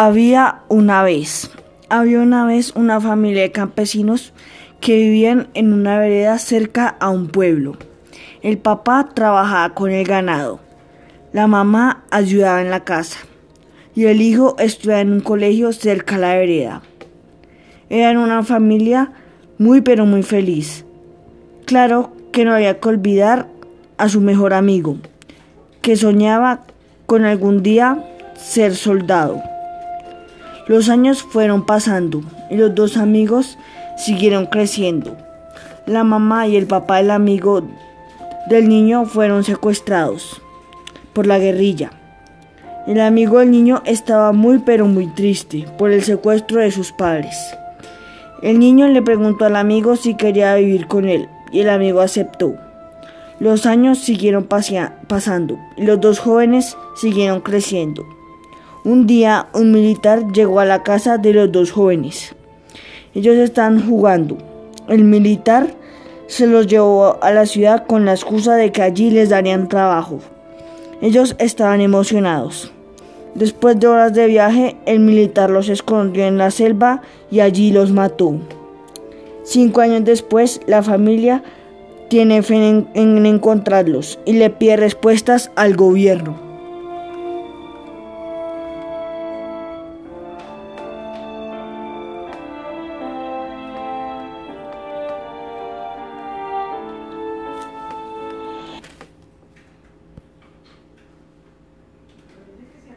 Había una vez, había una vez una familia de campesinos que vivían en una vereda cerca a un pueblo. El papá trabajaba con el ganado, la mamá ayudaba en la casa y el hijo estudiaba en un colegio cerca a la vereda. Eran una familia muy pero muy feliz. Claro que no había que olvidar a su mejor amigo, que soñaba con algún día ser soldado. Los años fueron pasando y los dos amigos siguieron creciendo. La mamá y el papá del amigo del niño fueron secuestrados por la guerrilla. El amigo del niño estaba muy pero muy triste por el secuestro de sus padres. El niño le preguntó al amigo si quería vivir con él y el amigo aceptó. Los años siguieron pasando y los dos jóvenes siguieron creciendo. Un día un militar llegó a la casa de los dos jóvenes. Ellos estaban jugando. El militar se los llevó a la ciudad con la excusa de que allí les darían trabajo. Ellos estaban emocionados. Después de horas de viaje, el militar los escondió en la selva y allí los mató. Cinco años después, la familia tiene fe en, en encontrarlos y le pide respuestas al gobierno.